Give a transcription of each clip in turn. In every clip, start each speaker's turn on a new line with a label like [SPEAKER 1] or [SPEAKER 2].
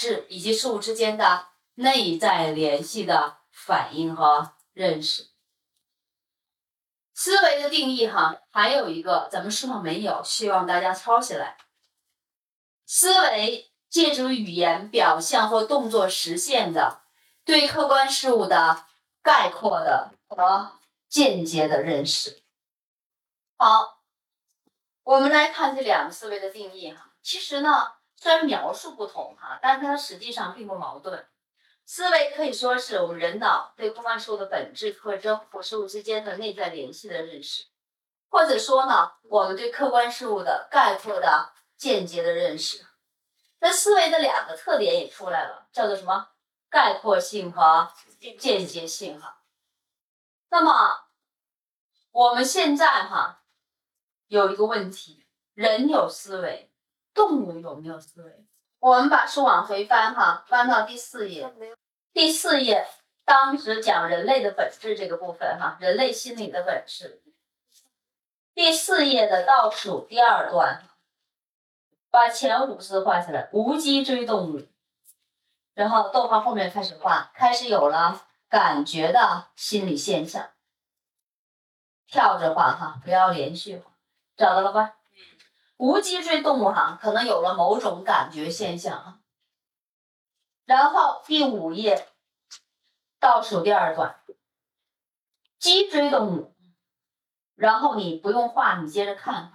[SPEAKER 1] 质以及事物之间的内在联系的反应和认识。思维的定义哈，还有一个咱们书上没有，希望大家抄起来。思维借助语言表象或动作实现的对客观事物的概括的和间接的认识。好，我们来看这两个思维的定义哈。其实呢，虽然描述不同哈，但是它实际上并不矛盾。思维可以说是我们人脑对客观事物的本质特征或事物之间的内在联系的认识，或者说呢，我们对客观事物的概括的间接的认识。那思维的两个特点也出来了，叫做什么？概括性和间接性哈。那么我们现在哈有一个问题：人有思维，动物有没有思维？我们把书往回翻哈，翻到第四页。第四页，当时讲人类的本质这个部分哈，人类心理的本质。第四页的倒数第二段，把前五字画下来，无脊椎动物。然后逗号后面开始画，开始有了感觉的心理现象。跳着画哈，不要连续画，找到了吧？无脊椎动物哈，可能有了某种感觉现象。然后第五页倒数第二段，脊椎动物。然后你不用画，你接着看。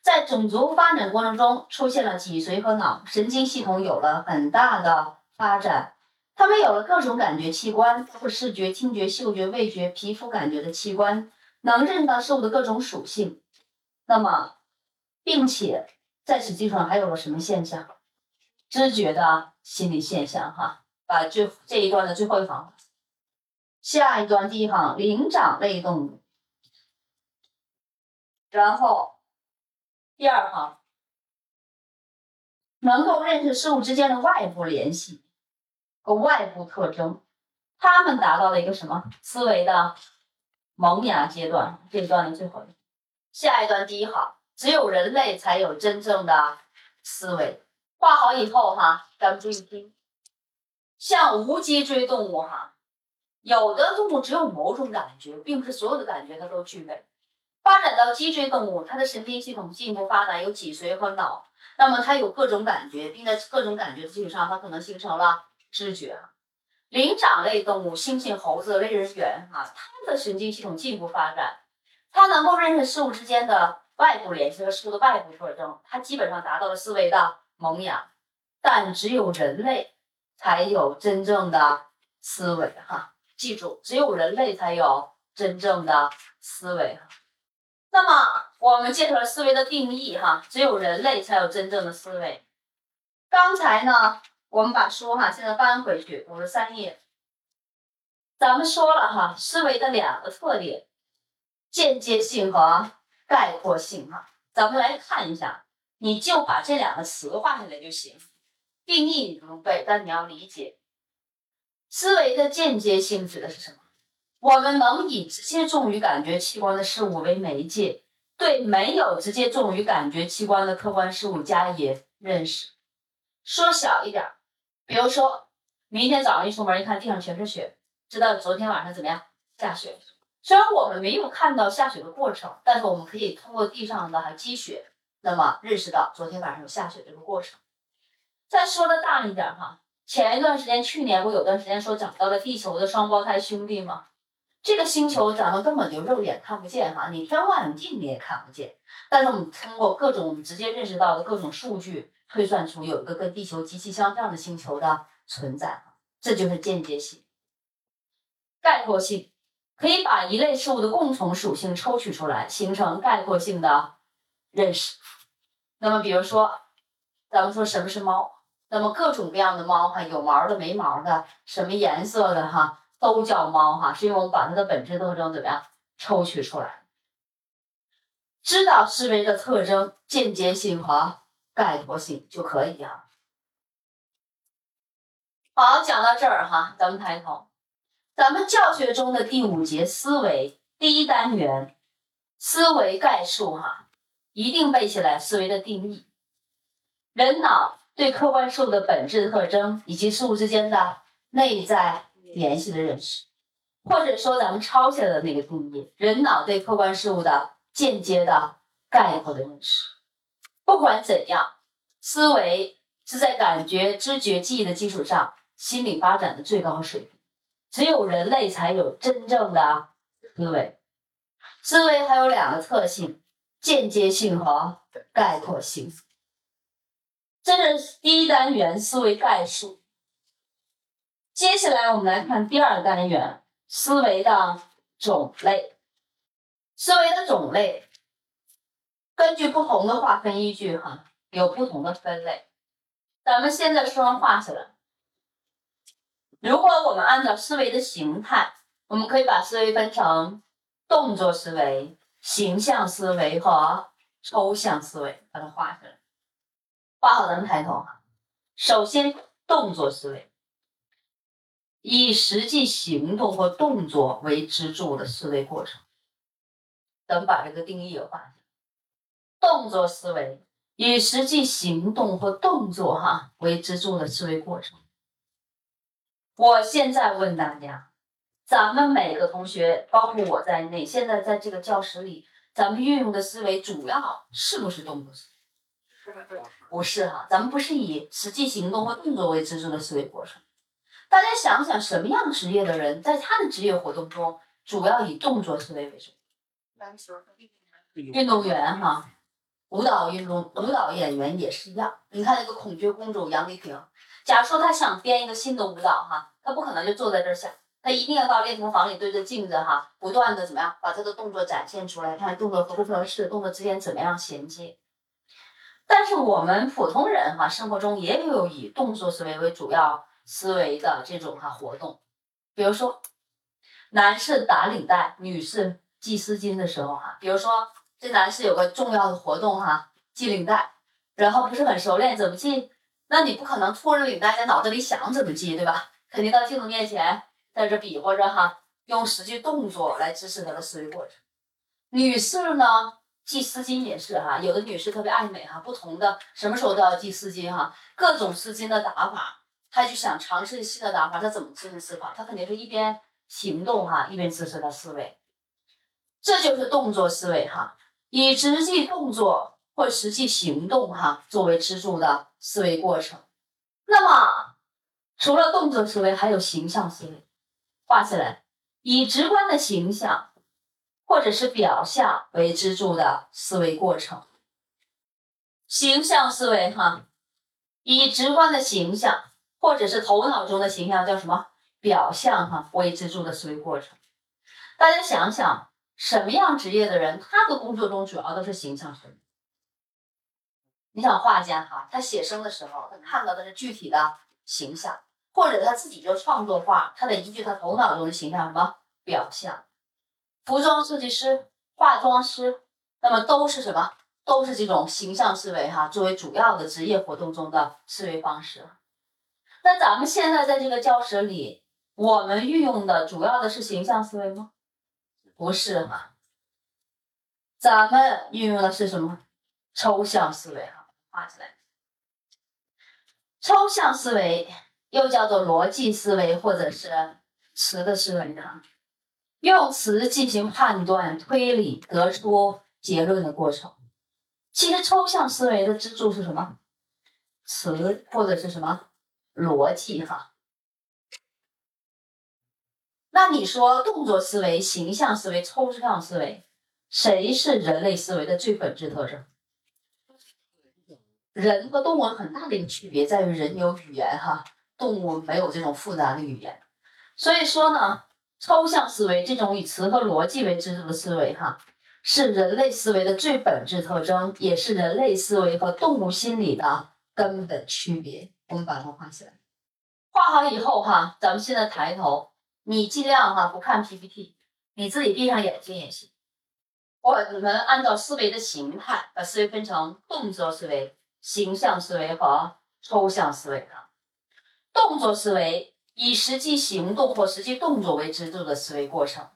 [SPEAKER 1] 在种族发展过程中，出现了脊髓和脑神经系统有了很大的发展，它们有了各种感觉器官，包括视觉、听觉、嗅觉、味觉、皮肤感觉的器官，能认识到事物的各种属性。那么，并且在此基础上还有了什么现象？知觉的心理现象，哈，把这这一段的最后一行，下一段第一行灵长类动物，然后第二行能够认识事物之间的外部联系和外部特征，他们达到了一个什么思维的萌芽阶段？这一段的最后一，下一段第一行，只有人类才有真正的思维。画好以后哈，咱们注意听。像无脊椎动物哈，有的动物只有某种感觉，并不是所有的感觉它都具备。发展到脊椎动物，它的神经系统进一步发展，有脊髓和脑，那么它有各种感觉，并在各种感觉的基础上，它可能形成了知觉。灵长类动物，猩猩、猴子、类人猿哈，它的神经系统进一步发展，它能够认识事物之间的外部联系和事物的外部特征，它基本上达到了思维的。萌芽，但只有人类才有真正的思维哈，记住，只有人类才有真正的思维哈。那么我们介绍了思维的定义哈，只有人类才有真正的思维。刚才呢，我们把书哈现在翻回去五十三页，咱们说了哈，思维的两个特点：间接性和概括性哈。咱们来看一下。你就把这两个词画下来就行，定义你不用背，但你要理解。思维的间接性指的是什么？我们能以直接重于感觉器官的事物为媒介，对没有直接重于感觉器官的客观事物加以认识。说小一点，比如说明天早上一出门，一看地上全是雪，知道昨天晚上怎么样下雪。虽然我们没有看到下雪的过程，但是我们可以通过地上的积雪。那么认识到昨天晚上有下雪这个过程，再说的大一点哈，前一段时间，去年不有段时间说找到了地球的双胞胎兄弟吗？这个星球咱们根本就肉眼看不见哈，你天望远镜你也看不见，但是我们通过各种我们直接认识到的各种数据推算出有一个跟地球极其相像的星球的存在，这就是间接性。概括性可以把一类事物的共同属性抽取出来，形成概括性的认识。那么，比如说，咱们说什么是猫？那么各种各样的猫哈，有毛的、没毛的，什么颜色的哈，都叫猫哈，是因为我们把它的本质特征怎么样抽取出来，知道思维的特征、间接性和概括性就可以啊。好，讲到这儿哈，咱们抬头，咱们教学中的第五节思维第一单元思维概述哈。一定背起来思维的定义。人脑对客观事物的本质特征以及事物之间的内在联系的认识，或者说咱们抄下来的那个定义：人脑对客观事物的间接的概括的认识。不管怎样，思维是在感觉、知觉、记忆的基础上心理发展的最高水平。只有人类才有真正的思维。思维还有两个特性：间接性和概括性。这是第一单元思维概述。接下来我们来看第二单元思维的种类。思维的种类根据不同的划分依据，哈，有不同的分类。咱们现在说话起来。如果我们按照思维的形态，我们可以把思维分成动作思维、形象思维和抽象思维，把它画下来。画好，咱们抬头哈。首先，动作思维，以实际行动或动作为支柱的思维过程。咱们把这个定义也画下来。动作思维，以实际行动或动作哈为支柱的思维过程。我现在问大家，咱们每个同学，包括我在内，现在在这个教室里，咱们运用的思维主要是不是动作思维？不是哈，咱们不是以实际行动和动作为支柱的思维过程。大家想想，什么样职业的人在他的职业活动中主要以动作思维为主？篮球运动员哈，舞蹈运动舞蹈演员也是一样。你看那个孔雀公主杨丽萍，假如说他想编一个新的舞蹈哈，他不可能就坐在这儿想，他一定要到练习房里对着镜子哈，不断的怎么样把他的动作展现出来，看动作合不合适，动作之间怎么样衔接。但是我们普通人哈，生活中也有以动作思维为主要思维的这种哈活动，比如说，男士打领带，女士系丝巾的时候哈，比如说这男士有个重要的活动哈，系领带，然后不是很熟练，怎么系？那你不可能拖着领带在脑子里想怎么系，对吧？肯定到镜子面前在这比划着哈，用实际动作来支持他的思维过程。女士呢？系丝巾也是哈，有的女士特别爱美哈，不同的什么时候都要系丝巾哈，各种丝巾的打法，她就想尝试新的打法，她怎么支持思考？她肯定是一边行动哈，一边支持她思维，这就是动作思维哈，以实际动作或实际行动哈作为支柱的思维过程。那么除了动作思维，还有形象思维，画起来，以直观的形象。或者是表象为支柱的思维过程，形象思维哈，以直观的形象或者是头脑中的形象叫什么表象哈为支柱的思维过程。大家想想，什么样职业的人，他的工作中主要都是形象思维。你想画家哈，他写生的时候，他看到的是具体的形象，或者他自己就创作画，他得依据他头脑中的形象什么表象。服装设计师、化妆师，那么都是什么？都是这种形象思维哈，作为主要的职业活动中的思维方式。那咱们现在在这个教室里，我们运用的主要的是形象思维吗？不是哈，咱们运用的是什么？抽象思维哈，画起来。抽象思维又叫做逻辑思维，或者是词的思维哈。用词进行判断、推理、得出结论的过程。其实抽象思维的支柱是什么？词或者是什么逻辑？哈。那你说动作思维、形象思维、抽象思维，谁是人类思维的最本质特征？人和动物很大的一个区别在于人有语言，哈，动物没有这种复杂的语言。所以说呢。抽象思维这种以词和逻辑为支柱的思维，哈，是人类思维的最本质特征，也是人类思维和动物心理的根本区别。我们把它画起来，画好以后，哈，咱们现在抬头，你尽量哈不看 PPT，你自己闭上眼睛也行。我们按照思维的形态，把思维分成动作思维、形象思维和抽象思维。哈，动作思维。以实际行动或实际动作为支柱的思维过程，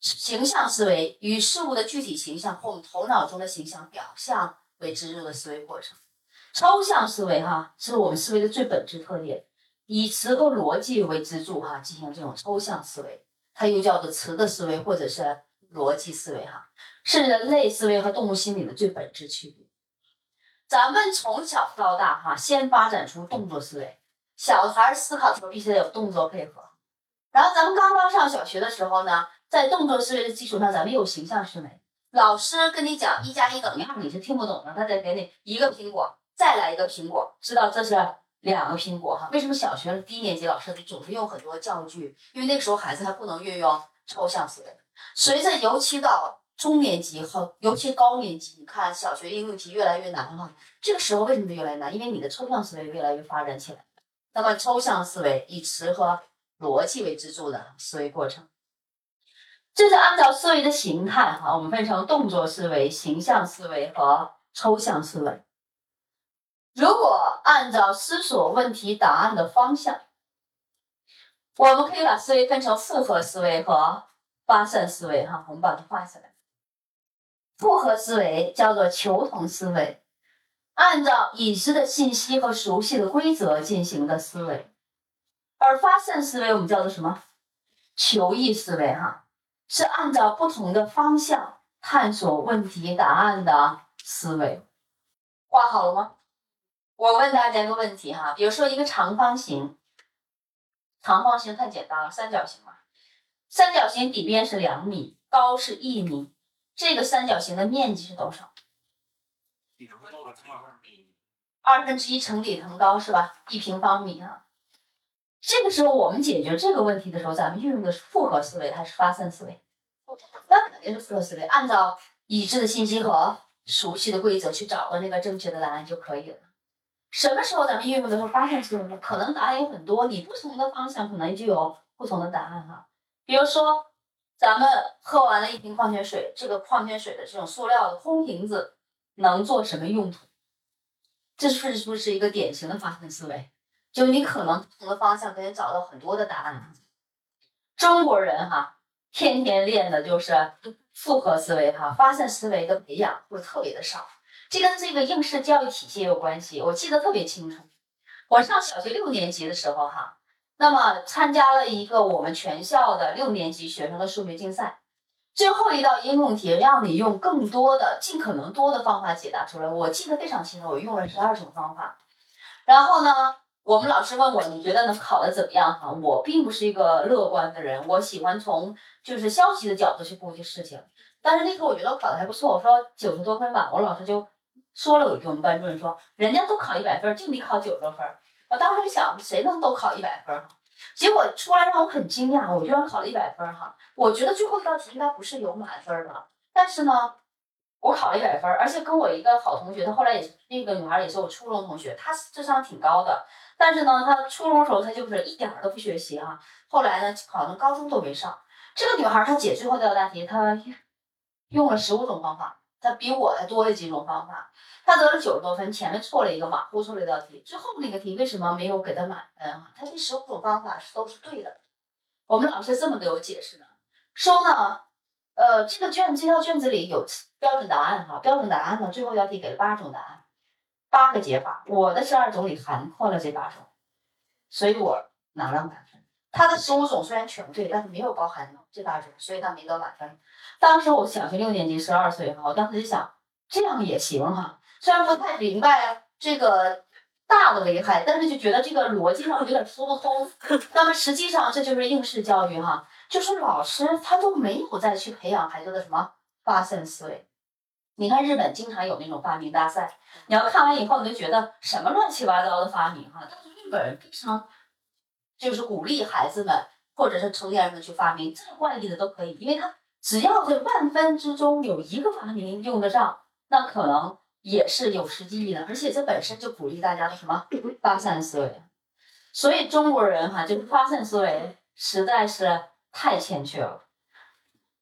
[SPEAKER 1] 形象思维与事物的具体形象或我们头脑中的形象表象为支柱的思维过程。抽象思维哈，是我们思维的最本质特点，以词和逻辑为支柱哈，进行这种抽象思维，它又叫做词的思维或者是逻辑思维哈，是人类思维和动物心理的最本质区别。咱们从小到大哈，先发展出动作思维，小孩思考的时候必须得有动作配合。然后咱们刚刚上小学的时候呢，在动作思维的基础上，咱们有形象思维。老师跟你讲一加一等于二，你是听不懂的，他得给你一个苹果。再来一个苹果，知道这是两个苹果哈？为什么小学低年级老师总是用很多教具？因为那个时候孩子还不能运用抽象思维。随着尤其到中年级和尤其高年级，你看小学应用题越来越难哈。这个时候为什么越来越难？因为你的抽象思维越来越发展起来。那么抽象思维以词和逻辑为支柱的思维过程，这是按照思维的形态哈，我们分成动作思维、形象思维和抽象思维。如果按照思索问题答案的方向，我们可以把思维分成复合思维和发散思维。哈，我们把它画下来。复合思维叫做求同思维，按照已知的信息和熟悉的规则进行的思维；而发散思维我们叫做什么？求异思维。哈，是按照不同的方向探索问题答案的思维。画好了吗？我问大家一个问题哈，比如说一个长方形，长方形太简单了，三角形嘛，三角形底边是两米，高是一米，这个三角形的面积是多少？二分之一乘底乘高是吧？一平方米啊。这个时候我们解决这个问题的时候，咱们运用的是复合思维还是发散思维？那肯定是复合思维，按照已知的信息和熟悉的规则去找到那个正确的答案就可以了。什么时候咱们运用的时候发散思维呢？可能答案有很多，你不同的方向可能就有不同的答案哈。比如说，咱们喝完了一瓶矿泉水，这个矿泉水的这种塑料的空瓶子能做什么用途？这是不是一个典型的发散思维？就你可能不同的方向可以找到很多的答案。中国人哈，天天练的就是复合思维哈，发散思维的培养会特别的少。这跟这个应试教育体系也有关系，我记得特别清楚。我上小学六年级的时候，哈，那么参加了一个我们全校的六年级学生的数学竞赛，最后一道应用题让你用更多的、尽可能多的方法解答出来。我记得非常清楚，我用了十二种方法。然后呢，我们老师问我，你觉得能考得怎么样？哈，我并不是一个乐观的人，我喜欢从就是消极的角度去估计事情。但是那时候我觉得我考的还不错，我说九十多分吧，我老师就。说了，我跟我们班主任说，人家都考一百分，就你考九十多分。我当时想，谁能都考一百分？结果出来让我很惊讶，我居然考了一百分哈！我觉得最后一道题应该不是有满分的，但是呢，我考了一百分，而且跟我一个好同学，她后来也是那个女孩，也是我初中同学，她智商挺高的，但是呢，她初中时候她就是一点都不学习哈，后来呢，考上高中都没上。这个女孩她解最后这道大题，她用了十五种方法。他比我还多了几种方法，他得了九十多分，前面错了一个，马虎错了一道题，最后那个题为什么没有给他满分啊？他这十五种方法是都是对的。我们老师这么给我解释的，说呢，呃，这个卷这套卷子里有标准答案哈，标准答案呢，最后一道题给了八种答案，八个解法，我的十二种里涵括了这八种，所以我拿了满分他的十五种虽然全对，但是没有包含这八种，所以他没得满分。当时我小学六年级，十二岁哈，我当时就想，这样也行哈。虽然不太明白这个大的危害，但是就觉得这个逻辑上有点说不通。那么实际上这就是应试教育哈，就是老师他都没有再去培养孩子的什么发散思维。你看日本经常有那种发明大赛，你要看完以后你就觉得什么乱七八糟的发明哈，但是日本人非常就是鼓励孩子们或者是成年人们去发明，再怪异的都可以，因为他。只要这万分之中有一个发明用得上，那可能也是有实际意义的，而且这本身就鼓励大家的什么发散思维。所以中国人哈，就是发散思维实在是太欠缺了。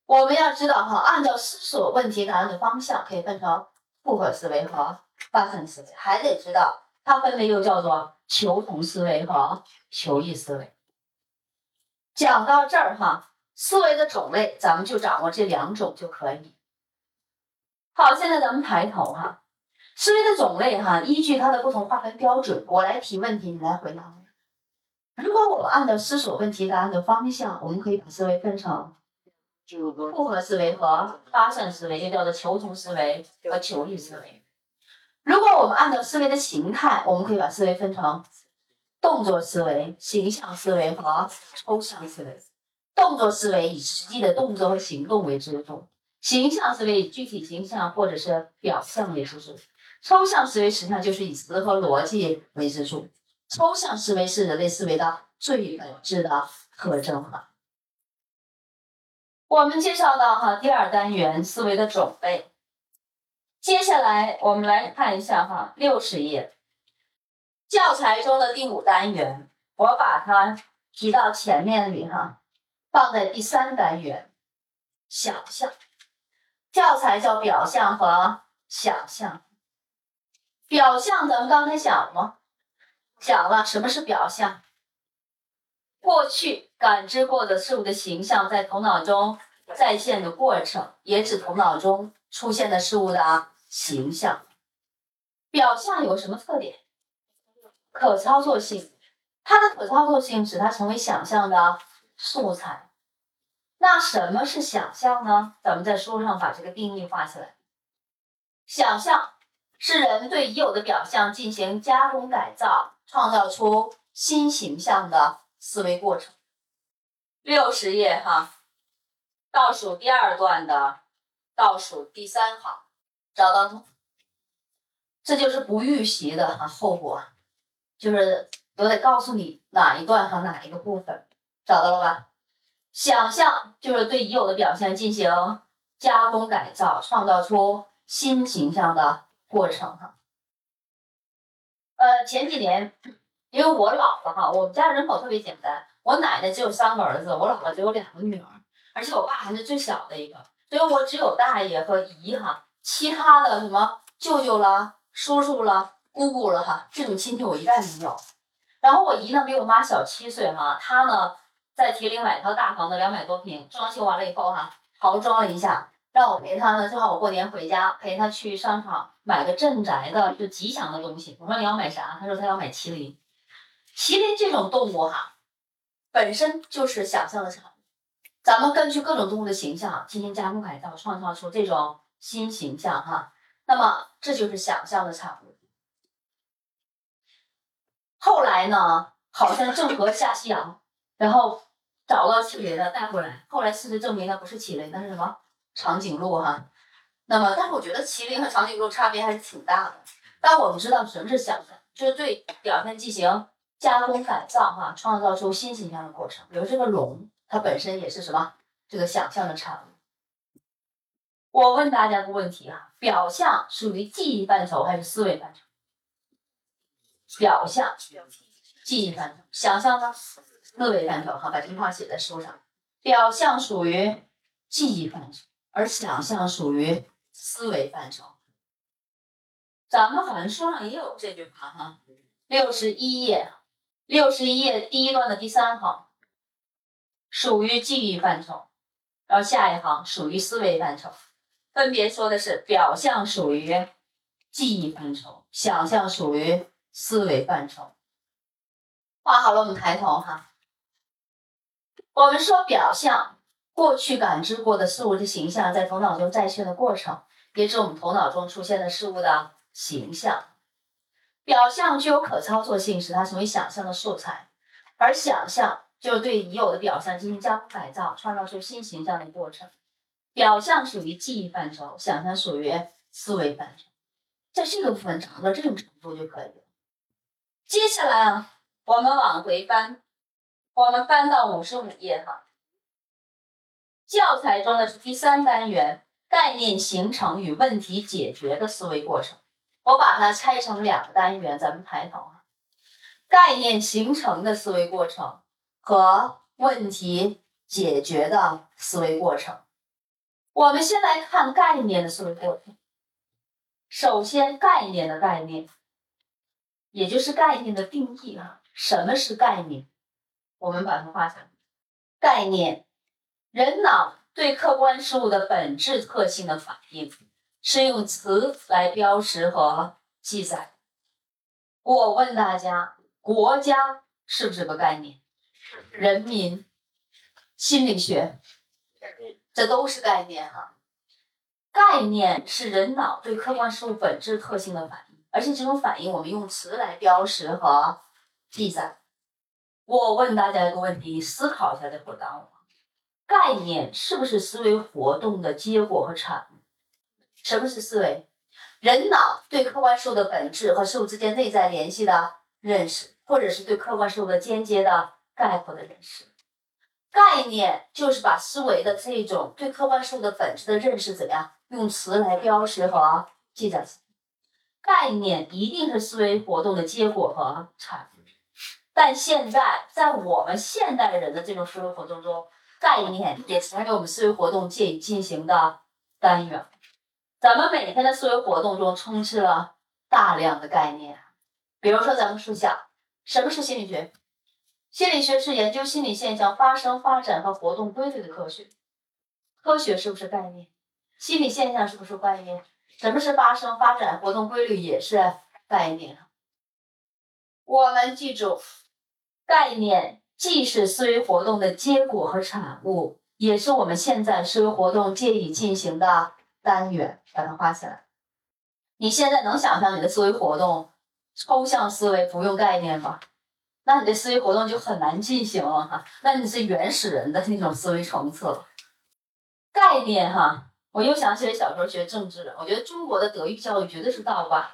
[SPEAKER 1] 我们要知道哈，按照思索问题答案的方向，可以分成复合思维和发散思维，还得知道它分为又叫做求同思维和求异思维。讲到这儿哈。思维的种类，咱们就掌握这两种就可以。好，现在咱们抬头哈，思维的种类哈，依据它的不同划分标准，我来提问题，你来回答。如果我们按照思索问题答案的方向，我们可以把思维分成复合思维和发散思维，又叫做求同思维和求异思维。如果我们按照思维的形态，我们可以把思维分成动作思维、形象思维和抽象思维。动作思维以实际的动作和行动为支柱，形象思维以具体形象或者是表象为支柱。抽象思维实际上就是以词和逻辑为支柱。抽象思维是人类思维的最本质的特征了。我们介绍到哈第二单元思维的种类，接下来我们来看一下哈六十页教材中的第五单元，我把它提到前面里哈，放在第三单元想象。教材叫表象和想象。表象咱们刚才讲了吗？讲了什么是表象？过去感知过的事物的形象在头脑中再现的过程，也指头脑中出现的事物的形象。表象有什么特点？可操作性，它的可操作性使它成为想象的素材。那什么是想象呢？咱们在书上把这个定义画起来。想象。是人对已有的表象进行加工改造，创造出新形象的思维过程。六十页哈，倒数第二段的倒数第三行，找到？这就是不预习的哈后果，就是我得告诉你哪一段和哪一个部分，找到了吧？想象就是对已有的表现进行加工改造，创造出新形象的。过程哈，呃，前几年因为我老了哈，我们家人口特别简单，我奶奶只有三个儿子，我姥姥只有两个女儿，而且我爸还是最小的一个，所以我只有大爷和姨哈，其他的什么舅舅了、叔叔了、姑姑了哈，这种亲戚我一概没有。然后我姨呢比我妈小七岁哈，她呢在铁岭买套大房子，两百多平，装修完了以后哈，豪装了一下。让我陪他呢，正好我过年回家，陪他去商场买个镇宅的就吉祥的东西。我说你要买啥？他说他要买麒麟。麒麟这种动物哈，本身就是想象的产物。咱们根据各种动物的形象进行加工改造，创造出这种新形象哈。那么这就是想象的产物。后来呢，好像郑和下西洋，然后找到麒麟的带回来。后来事实证明那不是麒麟，那是什么？长颈鹿哈，那么，但是我觉得麒麟和长颈鹿差别还是挺大的。但我们知道什么是想象，就是对表现进行加工改造哈，创造出新形象的过程。比如这个龙，它本身也是什么？这个想象的产物。我问大家个问题哈，表象属于记忆范畴还是思维范畴？表象，记忆范畴；想象呢？思维范畴。哈，把这句话写在书上。表象属于记忆范畴。而想象属于思维范畴，咱们好像书上也有这句话哈，六十一页，六十一页第一段的第三行，属于记忆范畴，然后下一行属于思维范畴，分别说的是表象属于记忆范畴，想象属于思维范畴。画好了，我们抬头哈，我们说表象。过去感知过的事物的形象在头脑中再现的过程，也指我们头脑中出现的事物的形象。表象具有可操作性，使它成为想象的素材；而想象就是对已有的表象进行加工改造，创造出新形象的过程。表象属于记忆范畴，想象属于思维范畴。在这个部分掌握到这种程度就可以了。接下来啊，我们往回翻，我们翻到五十五页哈。教材中的是第三单元概念形成与问题解决的思维过程，我把它拆成两个单元，咱们抬头啊，概念形成的思维过程和问题解决的思维过程。我们先来看概念的思维过程。首先，概念的概念，也就是概念的定义啊，什么是概念？我们把它画下来，概念。人脑对客观事物的本质特性的反应，是用词来标识和记载。我问大家，国家是不是个概念？人民、心理学，这都是概念哈。概念是人脑对客观事物本质特性的反应，而且这种反应我们用词来标识和记载。我问大家一个问题，思考一下再回答我：概念是不是思维活动的结果和产物？什么是思维？人脑对客观事物的本质和事物之间内在联系的认识，或者是对客观事物的间接的概括的认识。概念就是把思维的这种对客观事物的本质的认识怎么样？用词来标识和记载。概念一定是思维活动的结果和产物。但现在在我们现代人的这种思维活动中，概念也成为我们思维活动借以进行的单元。咱们每天的思维活动中充斥了大量的概念，比如说咱们说下，什么是心理学？心理学是研究心理现象发生、发展和活动规律的科学。科学是不是概念？心理现象是不是概念？什么是发生、发展、活动规律也是概念。我们记住，概念既是思维活动的结果和产物，也是我们现在思维活动借以进行的单元。把它画起来。你现在能想象你的思维活动抽象思维不用概念吗？那你的思维活动就很难进行了哈，那你是原始人的那种思维层次。概念哈，我又想起来小时候学政治，我觉得中国的德育教育绝对是倒挂。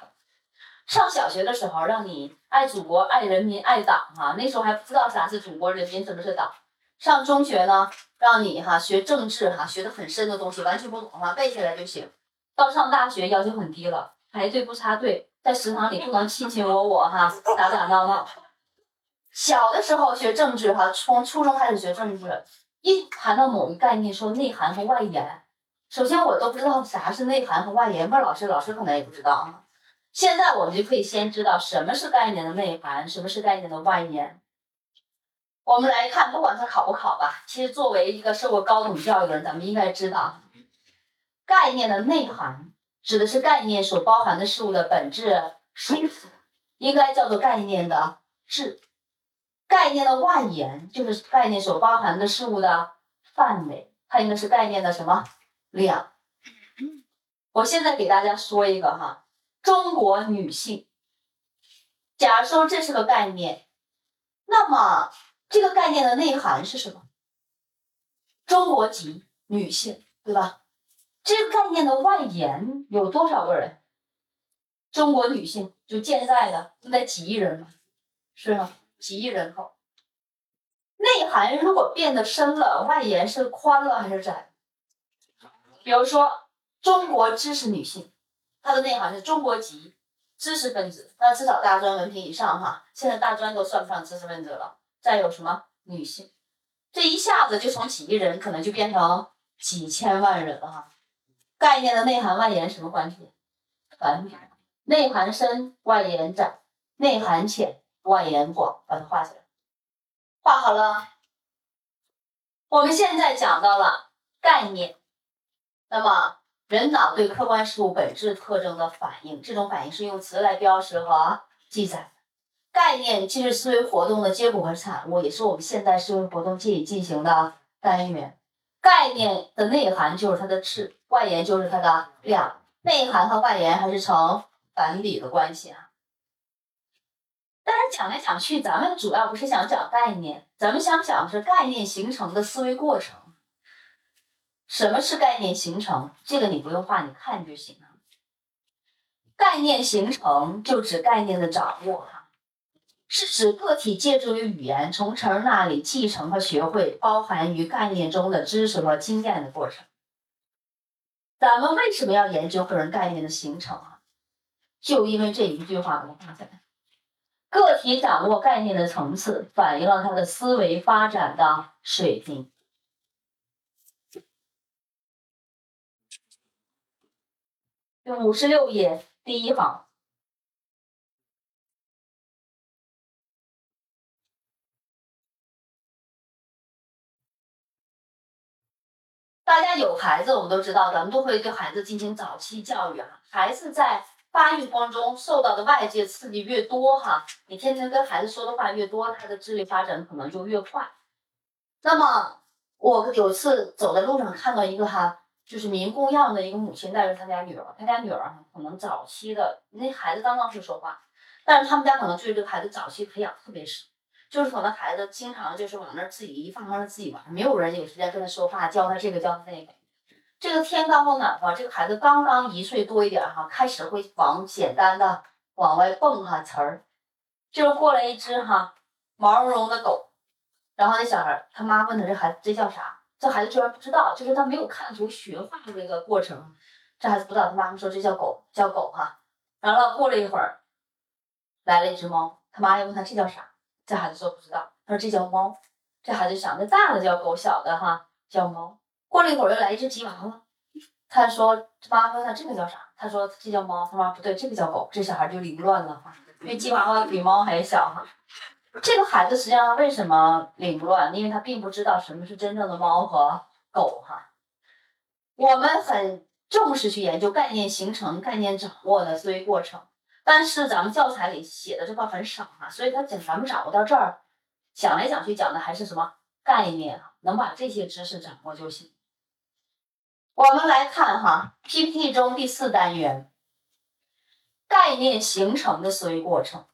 [SPEAKER 1] 上小学的时候让你爱祖国、爱人民、爱党哈，那时候还不知道啥是祖国人民，什么是党。上中学呢，让你哈学政治哈，学的很深的东西，完全不懂哈，背下来就行。到上大学要求很低了，排队不插队，在食堂里不能卿卿我我哈，打打闹闹。小的时候学政治哈，从初中开始学政治，一谈到某一概念，说内涵和外延，首先我都不知道啥是内涵和外延，问老师，老师可能也不知道啊。现在我们就可以先知道什么是概念的内涵，什么是概念的外延。我们来看，不管它考不考吧，其实作为一个受过高等教育的人，咱们应该知道，概念的内涵指的是概念所包含的事物的本质属性，应该叫做概念的质。概念的外延就是概念所包含的事物的范围，它应该是概念的什么量？我现在给大家说一个哈，中国女性。假如说这是个概念，那么这个概念的内涵是什么？中国籍女性，对吧？这个概念的外延有多少个人？中国女性就健在的，那几亿人吗？是吗？几亿人口，内涵如果变得深了，外延是宽了还是窄？比如说中国知识女性，它的内涵是中国籍知识分子，那至少大专文凭以上哈。现在大专都算不上知识分子了。再有什么女性，这一下子就从几亿人可能就变成几千万人了哈。概念的内涵外延什么关系？反比，内涵深，外延窄；内涵浅。外延广，把它画起来。画好了。我们现在讲到了概念，那么人脑对客观事物本质特征的反应，这种反应是用词来标识和记载。概念既是思维活动的结果和产物，也是我们现代思维活动进进行的单元。概念的内涵就是它的质，外延就是它的量。内涵和外延还是成反比的关系啊。但是讲来讲去，咱们主要不是想讲概念，咱们想讲的是概念形成的思维过程。什么是概念形成？这个你不用画，你看就行了。概念形成就指概念的掌握，哈，是指个体借助于语言从成人那里继承和学会包含于概念中的知识和经验的过程。咱们为什么要研究个人概念的形成啊？就因为这一句话，我画下来。个体掌握概念的层次，反映了他的思维发展的水平。五十六页第一行，大家有孩子，我们都知道，咱们都会对孩子进行早期教育啊。孩子在发育过程中受到的外界刺激越多哈，你天天跟孩子说的话越多，他的智力发展可能就越快。那么我有次走在路上看到一个哈，就是民工样的一个母亲带着他家女儿，他家女儿可能早期的那孩子刚刚会说话，但是他们家可能对这个孩子早期培养特别深，就是可能孩子经常就是往那儿自己一放，让他自己玩，没有人有时间跟他说话，教他这个教他那个。这个天刚刚暖和，这个孩子刚刚一岁多一点哈，开始会往简单的往外蹦哈词儿，就是过来一只哈毛茸茸的狗，然后那小孩他妈问他这孩子这叫啥，这孩子居然不知道，就是他没有看出学画的这个过程，这孩子不知道，他妈妈说这叫狗，叫狗哈，完了过了一会儿来了一只猫，他妈又问他这叫啥，这孩子说不知道，他说这叫猫，这孩子想那大的叫狗，小的哈叫猫。过了一会儿，又来一只吉娃娃。他说：“妈妈问他这个叫啥？”他说：“这叫猫。”他妈不对，这个叫狗。这小孩就凌乱了哈，因为吉娃娃比猫还小哈。这个孩子实际上为什么凌乱？因为他并不知道什么是真正的猫和狗哈。我们很重视去研究概念形成、概念掌握的思维过程，但是咱们教材里写的这块很少哈，所以他讲咱们掌握到这儿，讲来讲去讲的还是什么概念？能把这些知识掌握就行。我们来看哈，PPT 中第四单元，概念形成的思维过程。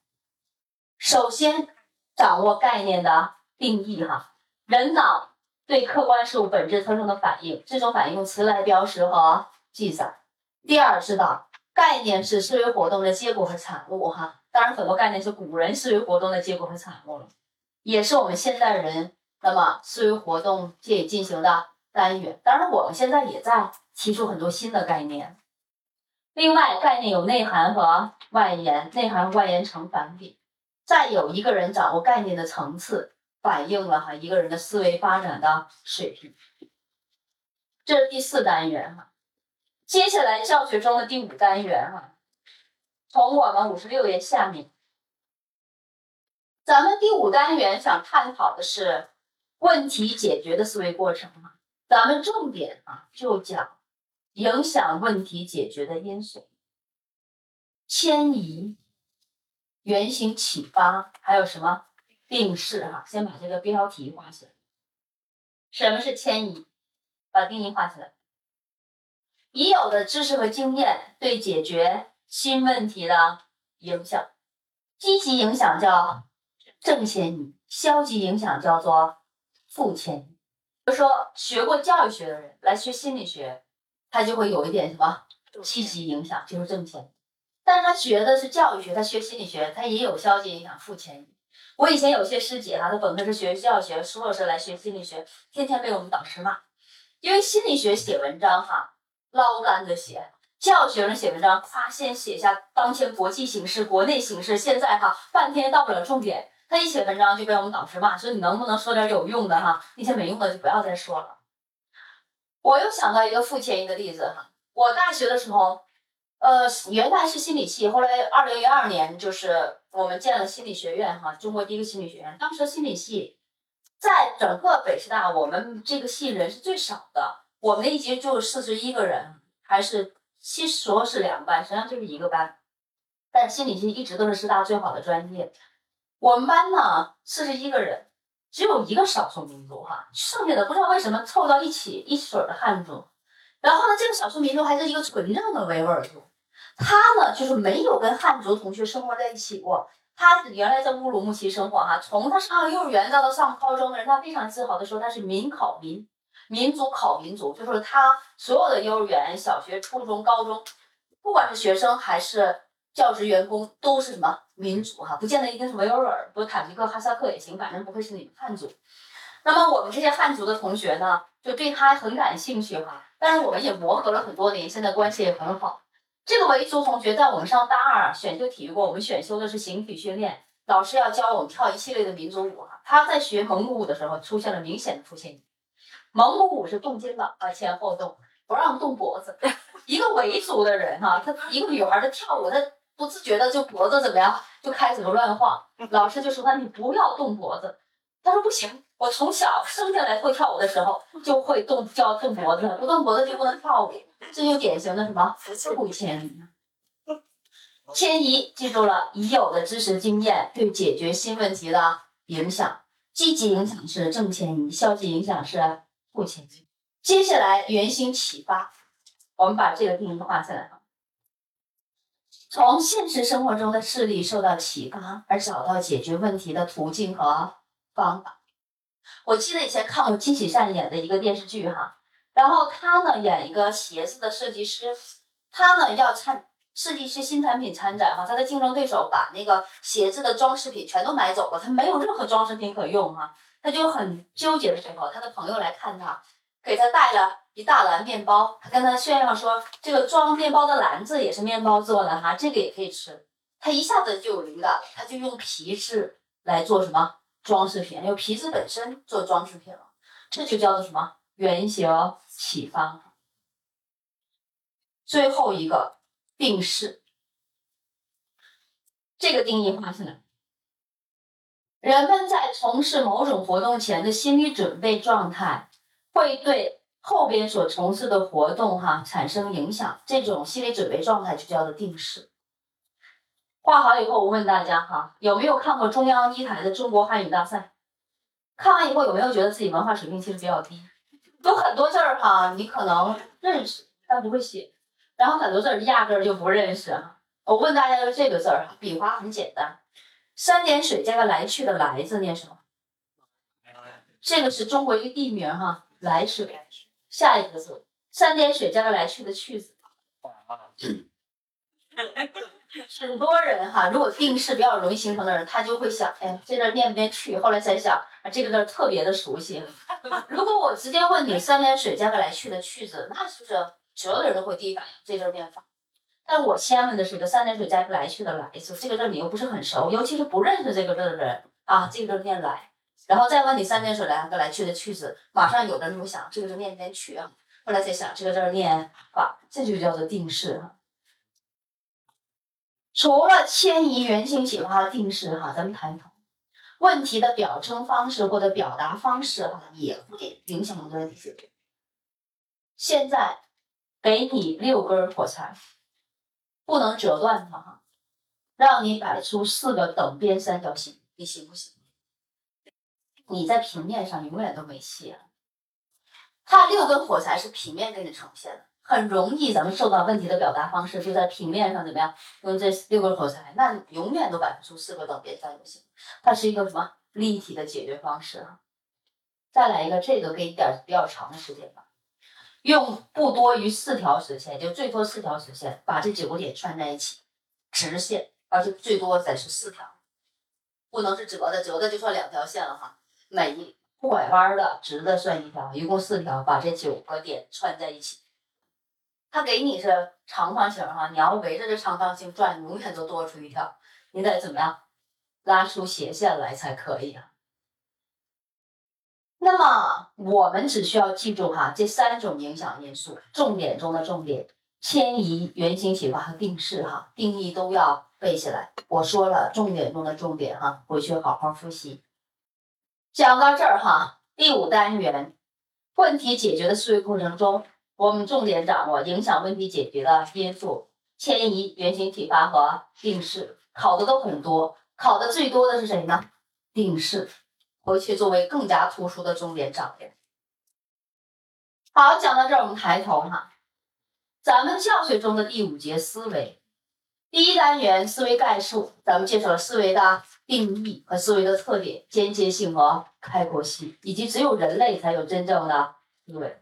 [SPEAKER 1] 首先掌握概念的定义哈，人脑对客观事物本质特征的反应，这种反应用词来标识和记载。第二，知道概念是思维活动的结果和产物哈，当然很多概念是古人思维活动的结果和产物了，也是我们现代人那么思维活动借以进行的。单元，当然我们现在也在提出很多新的概念。另外，概念有内涵和外延，内涵和外延成反比。再有一个人掌握概念的层次，反映了哈一个人的思维发展的水平。这是第四单元哈，接下来教学中的第五单元哈，从我们五十六页下面，咱们第五单元想探讨的是问题解决的思维过程哈。咱们重点啊，就讲影响问题解决的因素：迁移、原型启发，还有什么定式？哈，先把这个标题画起来。什么是迁移？把定义画起来。已有的知识和经验对解决新问题的影响，积极影响叫正迁移，消极影响叫做负迁移。就说学过教育学的人来学心理学，他就会有一点什么积极影响，就是挣钱。但是他学的是教育学，他学心理学，他也有消极影响，负迁移。我以前有些师姐哈，她本科是学教学，硕士来学心理学，天天被我们导师骂，因为心理学写文章哈，捞干子写；教学生写文章，夸先写下当前国际形势、国内形势，现在哈半天到不了重点。他一写文章就被我们导师骂，说你能不能说点有用的哈？那些没用的就不要再说了。我又想到一个付迁移的例子哈，我大学的时候，呃，原来是心理系，后来二零一二年就是我们建了心理学院哈，中国第一个心理学院。当时心理系在整个北师大，我们这个系人是最少的，我们一级就四十一个人，还是其实说是两个班，实际上就是一个班。但心理系一直都是师大最好的专业。我们班呢，四十一个人，只有一个少数民族哈，剩下的不知道为什么凑到一起一水儿的汉族。然后呢，这个少数民族还是一个纯正的维吾尔族，他呢就是没有跟汉族同学生活在一起过。他原来在乌鲁木齐生活哈，从他上幼儿园到他上高中的人，他非常自豪的说他是民考民，民族考民族，就是他所有的幼儿园、小学、初中、高中，不管是学生还是。教职员工都是什么民族哈？不见得一定是维吾尔，不塔吉克、哈萨克也行，反正不会是你们汉族。那么我们这些汉族的同学呢，就对他很感兴趣哈。但是我们也磨合了很多年，现在关系也很好。这个维族同学在我们上大二选修体育过，我们选修的是形体训练，老师要教我们跳一系列的民族舞哈。他在学蒙古舞的时候出现了明显的出现。蒙古舞是动肩膀啊，前后动，不让动脖子。一个维族的人哈，他一个女孩的跳舞，他。不自觉的就脖子怎么样，就开始乱晃。老师就说他你不要动脖子。他说不行，我从小生下来会跳舞的时候就会动，就要动脖子，不动脖子就不能跳舞。这就典型的什么？不迁移。迁移，记住了，已有的知识经验对解决新问题的影响，积极影响是正迁移，消极影响是负迁移。接下来，原型启发，我们把这个定义画下来。从现实生活中的事例受到启发，而找到解决问题的途径和方法。我记得以前看过金喜善演的一个电视剧哈，然后他呢演一个鞋子的设计师，他呢要参。设计师新产品参展哈，他的竞争对手把那个鞋子的装饰品全都买走了，他没有任何装饰品可用哈，他就很纠结的时候，他的朋友来看他，给他带了一大篮面包，他跟他炫耀说这个装面包的篮子也是面包做的哈，这个也可以吃，他一下子就有灵感了，他就用皮质来做什么装饰品，用皮子本身做装饰品了，这就叫做什么原型启发。最后一个。定式，这个定义画下来。人们在从事某种活动前的心理准备状态，会对后边所从事的活动哈产生影响。这种心理准备状态就叫做定式。画好以后，我问大家哈，有没有看过中央一台的中国汉语大赛？看完以后有没有觉得自己文化水平其实比较低？有很多字儿哈，你可能认识，但不会写。然后很多字儿压根儿就不认识。我问大家，就这个字儿笔画很简单，三点水加个来去的来字念什么？这个是中国一个地名哈，来水。下一个字，三点水加个来去的去字。很多人哈，如果定式比较容易形成的人，他就会想，哎，这字念不念去？后来才想，啊，这个字特别的熟悉。如果我直接问你三点水加个来去的去字，那是不是？所有的人都会第一反应这字念法，但我先问的是一个三点水加一个来去的来字，这个字你又不是很熟，尤其是不认识这个字的人啊，这个字念来，然后再问你三点水来个来去的去字，马上有的人会想这个字念不念去啊，后来再想这个字念法，这就叫做定式哈。除了迁移原型启发的定式哈，咱们谈一谈问题的表征方式或者表达方式哈，也会影响我们的问题解。现在。给你六根火柴，不能折断它哈，让你摆出四个等边三角形，你行不行？你在平面上永远都没戏啊。它六根火柴是平面给你呈现的，很容易咱们受到问题的表达方式就在平面上怎么样？用这六根火柴，那永远都摆不出四个等边三角形。它是一个什么立体的解决方式啊？再来一个，这个给你点比较长的时间吧。用不多于四条直线，就最多四条直线，把这九个点串在一起，直线，而且最多得是四条，不能是折的，折的就算两条线了哈。每一拐弯的直的算一条，一共四条，把这九个点串在一起。它给你是长方形哈，你要围着这长方形转，永远都多出一条，你得怎么样拉出斜线来才可以啊？那么我们只需要记住哈这三种影响因素，重点中的重点，迁移、原型启发和定式哈，定义都要背下来。我说了重点中的重点哈，回去好好复习。讲到这儿哈，第五单元问题解决的思维过程中，我们重点掌握影响问题解决的因素，迁移、原型启发和定式，考的都很多，考的最多的是谁呢？定式。回去作为更加突出的重点掌握。好，讲到这儿，我们抬头哈，咱们教学中的第五节思维，第一单元思维概述，咱们介绍了思维的定义和思维的特点、间接性和开阔性，以及只有人类才有真正的思维。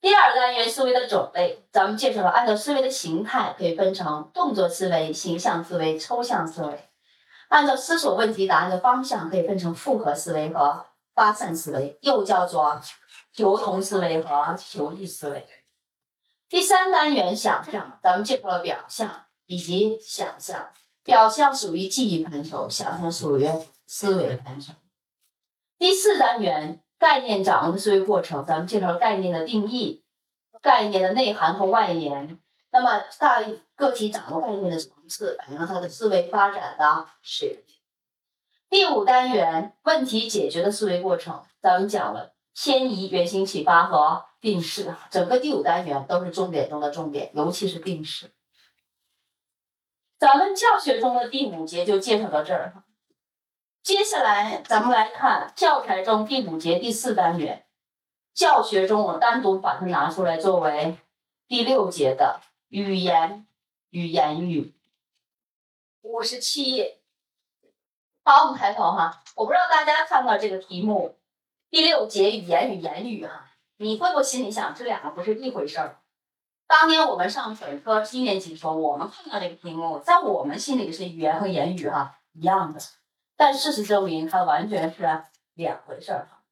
[SPEAKER 1] 第二单元思维的种类，咱们介绍了按照思维的形态可以分成动作思维、形象思维、抽象思维。按照思索问题答案的方向，可以分成复合思维和发散思维，又叫做求同思维和求异思维。第三单元想象，咱们介绍了表象以及想象。表象属于记忆范畴，想象属于思维范畴。第四单元概念掌握的思维过程，咱们介绍概念的定义、概念的内涵和外延。那么大个体掌握概念的层次，反映了他的思维发展的水平。第五单元问题解决的思维过程，咱们讲了迁移、原型启发和定式。整个第五单元都是重点中的重点，尤其是定式。咱们教学中的第五节就介绍到这儿。接下来咱们来看教材中第五节第四单元，教学中我单独把它拿出来作为第六节的语言与言语，五十七页。好，我们抬头哈，我不知道大家看到这个题目，第六节语言与言语哈，你会不会心里想这两个不是一回事儿？当年我们上本科一年级的时候，我们看到这个题目，在我们心里是语言和言语哈一样的。但事实证明，它完全是两回事儿哈。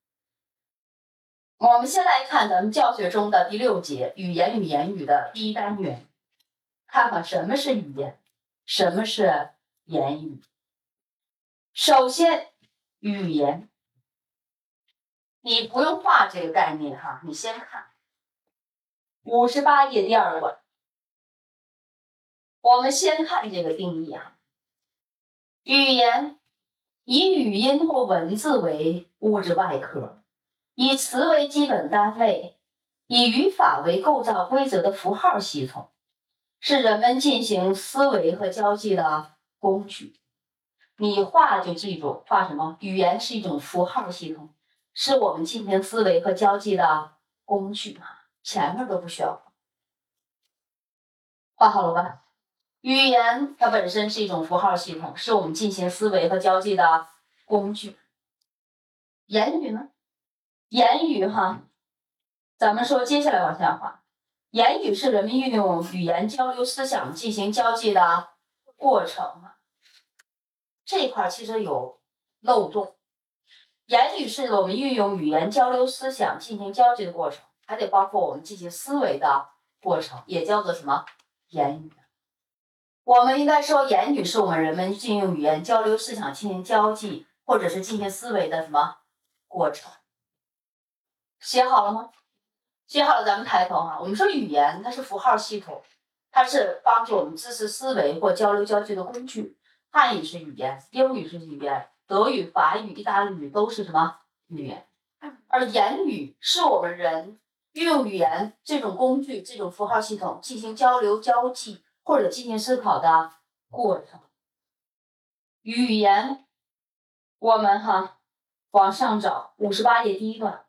[SPEAKER 1] 我们先来看咱们教学中的第六节语言与言语的第一单元，看看什么是语言，什么是言语。首先，语言，你不用画这个概念哈，你先看五十八页第二段，我们先看这个定义啊，语言。以语音或文字为物质外壳，以词为基本单位，以语法为构造规则的符号系统，是人们进行思维和交际的工具。你画就记住，画什么？语言是一种符号系统，是我们进行思维和交际的工具啊！前面都不需要画好了吧？语言它本身是一种符号系统，是我们进行思维和交际的工具。言语呢？言语哈，咱们说接下来往下画。言语是人们运用语言交流思想、进行交际的过程。这一块其实有漏洞。言语是我们运用语言交流思想、进行交际的过程，还得包括我们进行思维的过程，也叫做什么？言语。我们应该说，言语是我们人们进行语言交流、思想进行交际，或者是进行思维的什么过程？写好了吗？写好了，咱们抬头哈。我们说语言它是符号系统，它是帮助我们知识思维或交流交际的工具。汉语是语言，英语是语言，德语、法语、意大利语都是什么语言？而言语是我们人运用语言这种工具、这种符号系统进行交流交际。或者进行思考的过程。语言，我们哈往上找五十八页第一段，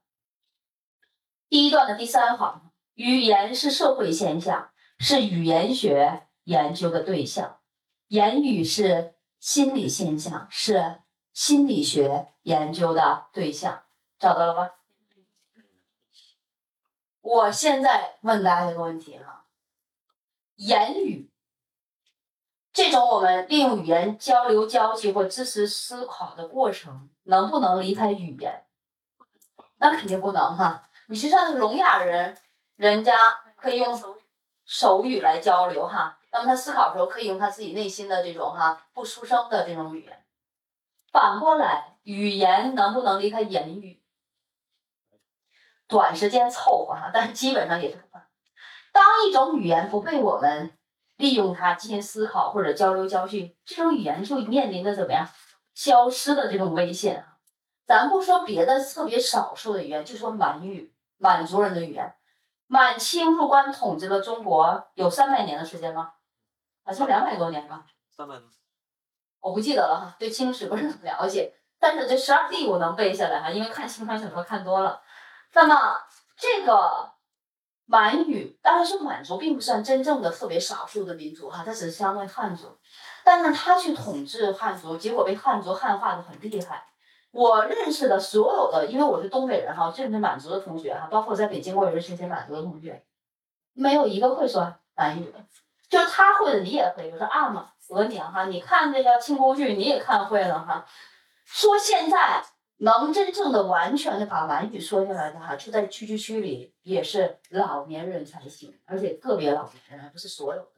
[SPEAKER 1] 第一段的第三行，语言是社会现象，是语言学研究的对象；言语是心理现象，是心理学研究的对象。找到了吧？我现在问大家一个问题哈。言语这种我们利用语言交流、交际或知识思考的过程，能不能离开语言？那肯定不能哈。你实际上聋哑人，人家可以用手语来交流哈。那么他思考的时候，可以用他自己内心的这种哈不出声的这种语言。反过来，语言能不能离开言语？短时间凑合哈，但是基本上也是。当一种语言不被我们利用它进行思考或者交流交际，这种语言就面临着怎么样消失的这种危险啊！咱不说别的特别少数的语言，就说满语，满族人的语言。满清入关统治了中国有三百年的时间吗？好像两百多年吧。
[SPEAKER 2] 三百多。
[SPEAKER 1] 我不记得了哈，对清史不是很了解，但是这十二帝我能背下来哈，因为看清传小说看多了。那么这个。满语当然是满族，并不算真正的特别少数的民族哈，它只是相当于汉族。但是他去统治汉族，结果被汉族汉化的很厉害。我认识的所有的，因为我是东北人哈，认识满族的同学哈，包括在北京我也认识一些满族的同学，没有一个会说满语的。就是他会的，你也会。比如说阿玛额娘哈，你看那个清宫剧，你也看会了哈。说现在。能真正的完全的把满语说下来的哈，就在区区区里也是老年人才行，而且个别老年人，不是所有的。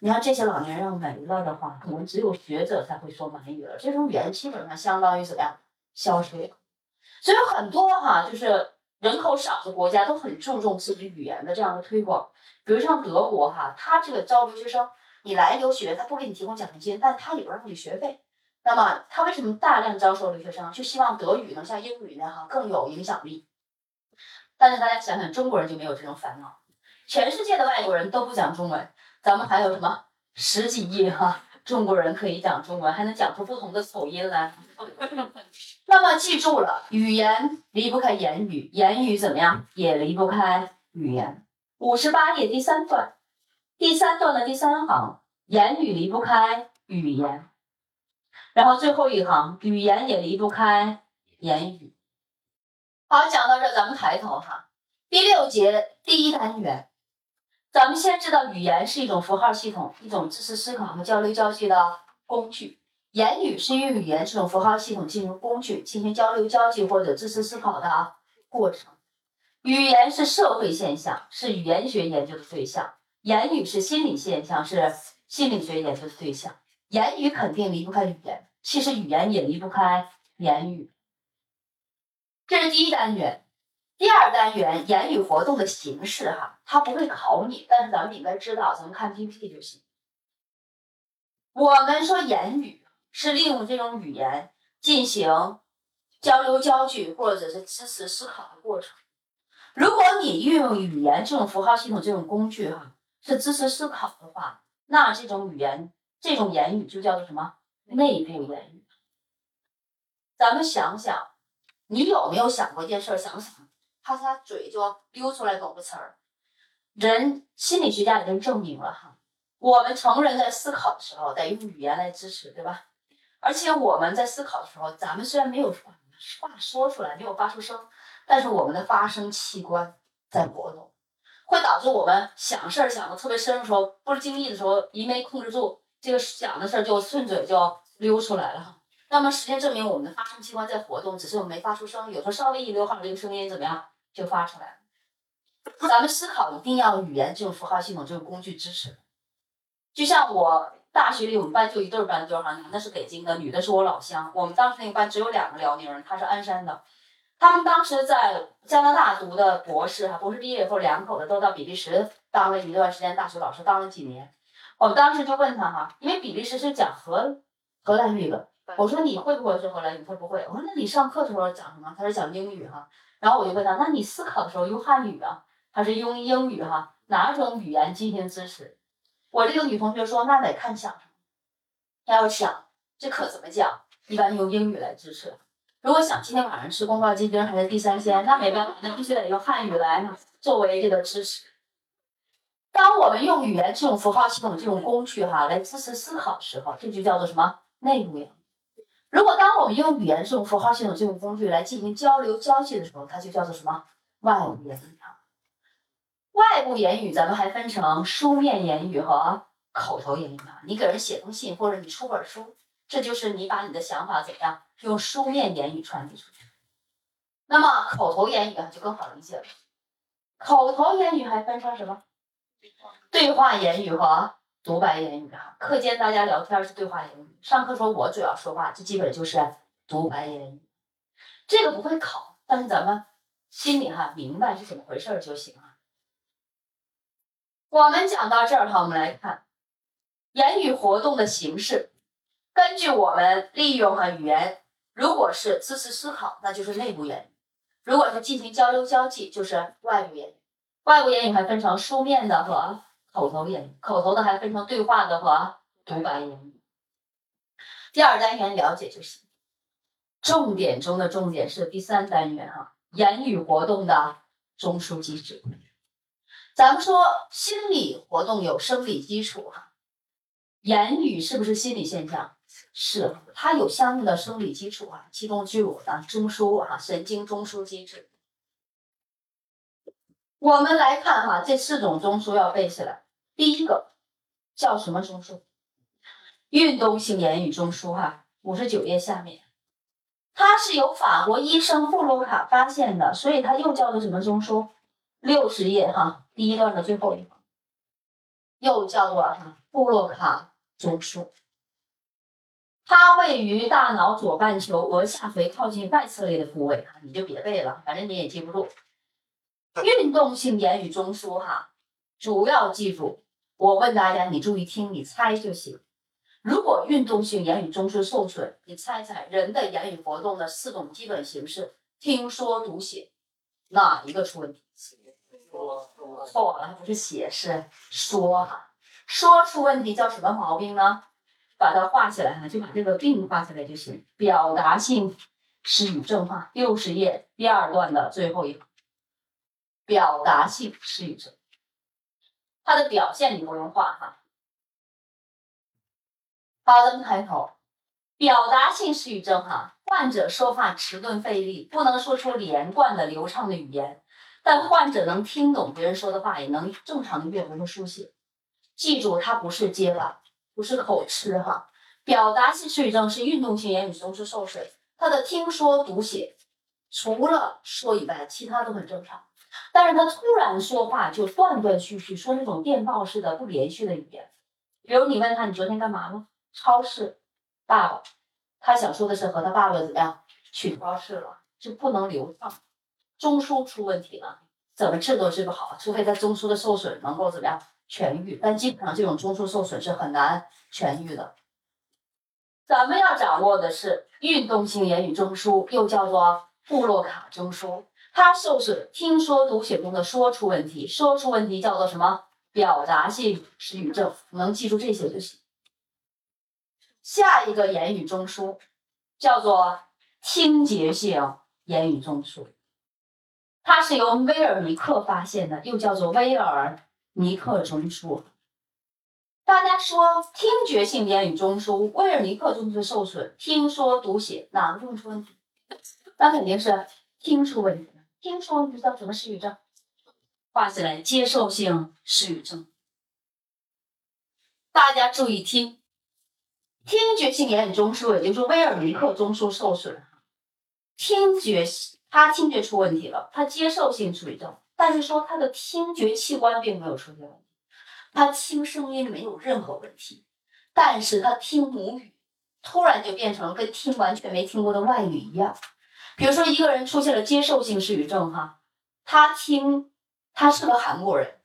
[SPEAKER 1] 你看这些老年人没了的话，可能只有学者才会说满语了。这种语言基本上相当于怎么样消失了。所以很多哈，就是人口少的国家都很注重自己语言的这样的推广。比如像德国哈，他这个招留学生，你来留学，他不给你提供奖学金，但他也不让你学费。那么他为什么大量招收留学生？就希望德语能像英语那样更有影响力。但是大家想想，中国人就没有这种烦恼。全世界的外国人都不讲中文，咱们还有什么十几亿哈中国人可以讲中文，还能讲出不同的口音来。那么记住了，语言离不开言语，言语怎么样也离不开语言。五十八页第三段，第三段的第三行，言语离不开语言。然后最后一行，语言也离不开言语。好，讲到这，咱们抬头哈。第六节第一单元，咱们先知道语言是一种符号系统，一种知识思考和交流交际的工具。言语是用语言这种符号系统进行工具，进行交流交际或者知识思考的过程。语言是社会现象，是语言学研究的对象；言语是心理现象，是心理学研究的对象。言语肯定离不开语言，其实语言也离不开言语。这是第一单元。第二单元言语活动的形式，哈，它不会考你，但是咱们应该知道，咱们看 PPT 就行。我们说言语是利用这种语言进行交流交际或者是支持思考的过程。如果你运用语言这种符号系统这种工具，哈，是支持思考的话，那这种语言这种言语就叫做什么？内部言语。咱们想想，你有没有想过一件事？想想。他他嘴就溜出来某个词儿，人心理学家已经证明了哈，我们成人在思考的时候得用语言来支持，对吧？而且我们在思考的时候，咱们虽然没有话话说出来，没有发出声，但是我们的发声器官在活动，会导致我们想事儿想的特别深的时候，不经意的时候，一没控制住，这个想的事儿就顺嘴就溜出来了。那么实践证明，我们的发声器官在活动，只是我们没发出声，有时候稍微一溜号，这个声音怎么样？就发出来了。咱们思考一定要语言这种符号系统这种工具支持。就像我大学里我们班就一对班对哈，男的是北京的，女的是我老乡。我们当时那个班只有两个辽宁人，他是鞍山的。他们当时在加拿大读的博士哈，博士毕业以后两口子都到比利时当了一段时间大学老师，当了几年。我们当时就问他哈，因为比利时是讲荷荷兰语的，我说你会不会说荷兰语？他说不会。我说那你上课的时候讲什么？他说讲英语哈。然后我就问他，那你思考的时候用汉语啊，还是用英语哈？哪种语言进行支持？我这个女同学说，那得看想什么。要想这课怎么讲，一般用英语来支持。如果想今天晚上吃宫保鸡丁还是地三鲜，那没办法，那必须得用汉语来作为这个支持。当我们用语言这种符号系统这种工具哈来支持思考的时候，这就叫做什么内部言如果当我们用语言这种符号系统这种工具来进行交流交际的时候，它就叫做什么外部言语？外部言语咱们还分成书面言语和口头言语啊。你给人写封信或者你出本书，这就是你把你的想法怎样用书面言语传递出去。那么口头言语啊就更好理解了。口头言语还分成什么？对话言语和。独白言语哈，课间大家聊天是对话言语，上课时候我主要说话，这基本就是独白言语。这个不会考，但是咱们心里哈明白是怎么回事就行了。我们讲到这儿哈，我们来看言语活动的形式。根据我们利用哈语言，如果是知识思考，那就是内部言语；如果是进行交流交际，就是外部言语。外部言语还分成书面的和。口头言语，口头的还分成对话的和独白言语。第二单元了解就行。重点中的重点是第三单元哈，言语活动的中枢机制。咱们说心理活动有生理基础哈，言语是不是心理现象？是，它有相应的生理基础啊，其中就有的中枢啊，神经中枢机制。我们来看哈，这四种中枢要背起来。第一个叫什么中枢？运动性言语中枢哈，五十九页下面，它是由法国医生布洛卡发现的，所以它又叫做什么中枢？六十页哈，第一段的最后一行，又叫做哈布洛卡中枢。它位于大脑左半球额下垂靠近外侧肋的部位哈，你就别背了，反正你也记不住。运动性言语中枢，哈，主要记住，我问大家，你注意听，你猜就行。如果运动性言语中枢受损，你猜猜人的言语活动的四种基本形式：听说读写，哪一个出问题？说错了，不是写，是说哈。说出问题叫什么毛病呢？把它画起来哈，就把这个病画起来就行。表达性失语症哈，六十页第二段的最后一行。表达性失语症，它的表现你不用画哈。好，咱们抬头。表达性失语症哈，患者说话迟钝费力，不能说出连贯的流畅的语言，但患者能听懂别人说的话，也能正常的阅读和书写。记住，它不是结巴，不是口吃哈。表达性失语症是运动性言语中枢受损，他的听说读写除了说以外，其他都很正常。但是他突然说话就断断续续，说那种电报式的不连续的语言。比如你问他你昨天干嘛了？超市。爸爸，他想说的是和他爸爸怎么样去超市了，就不能流畅，中枢出问题了，怎么治都治不好，除非他中枢的受损能够怎么样痊愈，但基本上这种中枢受损是很难痊愈的。咱们要掌握的是运动性言语中枢，又叫做布洛卡中枢，它受损，听说读写中的说出问题，说出问题叫做什么？表达性失语症，能记住这些就行。下一个言语中枢叫做听觉性言语中枢，它是由威尔尼克发现的，又叫做威尔尼克中枢。大家说听觉性言语中枢，威尔尼克中枢受损，听说读写哪个中枢出问题？那肯定是听出问题。听说你知道什么失语症？画起来，接受性失语症。大家注意听。听觉性言语中枢，也就是威尔尼克中枢受损，听觉他听觉出问题了，他接受性失语症，但是说他的听觉器官并没有出现问题，他听声音没有任何问题，但是他听母语突然就变成跟听完全没听过的外语一样，比如说一个人出现了接受性失语症，哈，他听他是个韩国人。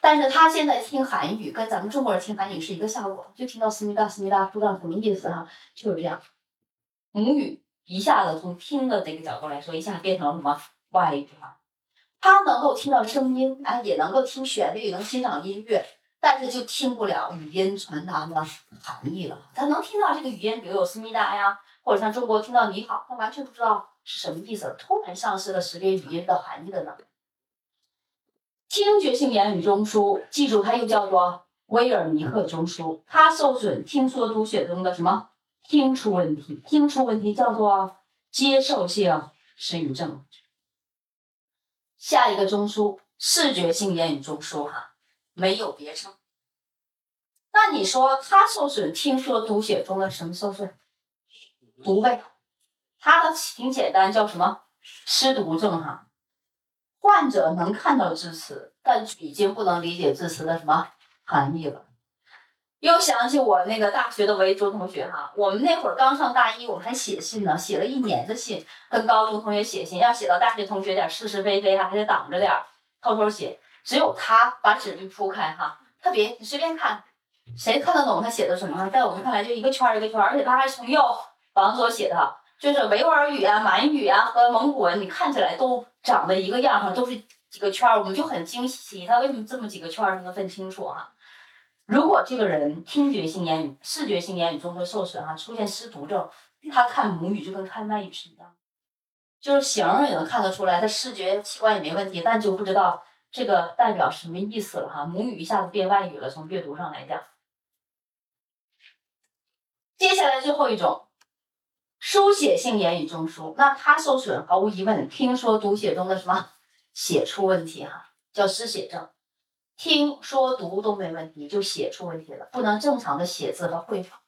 [SPEAKER 1] 但是他现在听韩语跟咱们中国人听韩语是一个效果，就听到思密达思密达，不知道什么意思哈，就是这样。母语一下子从听的这个角度来说，一下变成了什么外语哈？他能够听到声音，哎，也能够听旋律，能欣赏音乐，但是就听不了语音传达的含义了。他能听到这个语音，比如有思密达呀，或者像中国听到你好，他完全不知道是什么意思，突然丧失了识别语音的含义的呢。听觉性言语中枢，记住它又叫做威尔尼克中枢，它受损，听说读写中的什么听出问题，听出问题叫做接受性失语症。下一个中枢，视觉性言语中枢，哈，没有别称。那你说它受损，听说读写中的什么受损？读呗，它的挺简单，叫什么失读症，哈。患者能看到字词，但已经不能理解字词的什么含义了。又想起我那个大学的维州同学哈，我们那会儿刚上大一，我们还写信呢，写了一年的信，跟高中同学写信，要写到大学同学点是是非非，哈还得挡着点儿，偷偷写。只有他把纸一铺开哈，特别你随便看，谁看得懂他写的什么？在我们看来就一个圈一个圈，而且他还从右王所写的。就是维吾尔语啊、满语啊和蒙古文，你看起来都长得一个样哈，都是几个圈儿，我们就很惊喜，他为什么这么几个圈儿能分清楚啊？如果这个人听觉性言语、视觉性言语中枢受损哈，出现失读症，他看母语就跟看外语是一样，就是形也能看得出来，他视觉器官也没问题，但就不知道这个代表什么意思了哈，母语一下子变外语了，从阅读上来讲。接下来最后一种。书写性言语中枢，那它受损，毫无疑问，听说读写中的什么写出问题哈，叫失写症。听说读都没问题，就写出问题了，不能正常的写字和绘画。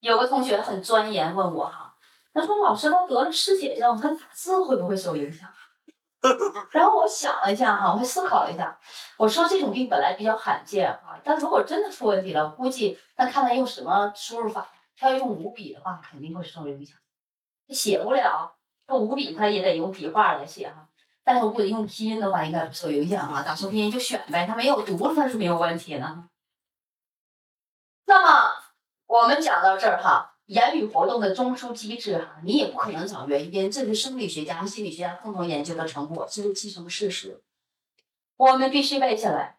[SPEAKER 1] 有个同学很钻研问我哈，他说老师他得了失写症，他打字会不会受影响？然后我想了一下哈，我思考了一下，我说这种病本来比较罕见啊，但如果真的出问题了，估计那看他用什么输入法。要用五笔的话，肯定会受影响。他写不了，他五笔他也得用笔画来写哈。但是如果用拼音的话，应该不受影响啊。打错拼音就选呗，他没有读，他是没有问题的。那么我们讲到这儿哈，言语活动的中枢机制哈，你也不可能找原因，这是生理学家和心理学家共同研究的成果，这是既成事实。我们必须背下来。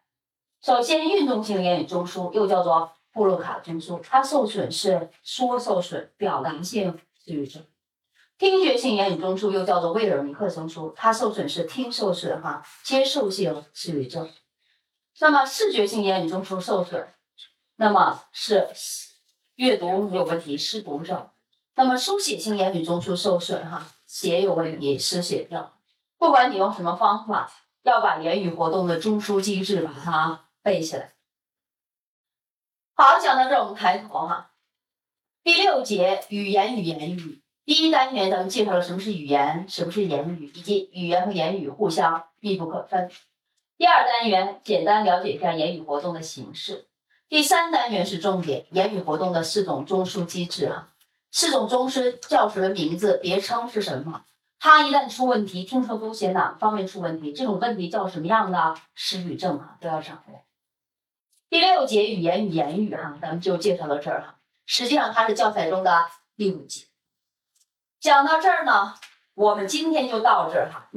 [SPEAKER 1] 首先，运动性言语中枢又叫做。布洛卡中枢，它受损是说受损，表达性失语症。听觉性言语中枢又叫做威尔尼克中枢，它受损是听受损哈，接受性失语症。那么视觉性言语中枢受损，那么是阅读有问题，失读症。那么书写性言语中枢受损哈，写有问题，失写症。不管你用什么方法，要把言语活动的中枢机制把它背起来。好，讲到这我们抬头哈。第六节语言与言语，第一单元咱们介绍了什么是语言，什么是言语，以及语言和言语互相密不可分。第二单元简单了解一下言语活动的形式。第三单元是重点，言语活动的四种中枢机制啊，四种中枢叫什么名字？别称是什么？它一旦出问题，听说读写哪方面出问题？这种问题叫什么样的失语症啊？都要掌握。第六节语言与言语哈，咱们就介绍到这儿哈。实际上它是教材中的第五节。讲到这儿呢，我们今天就到这儿哈。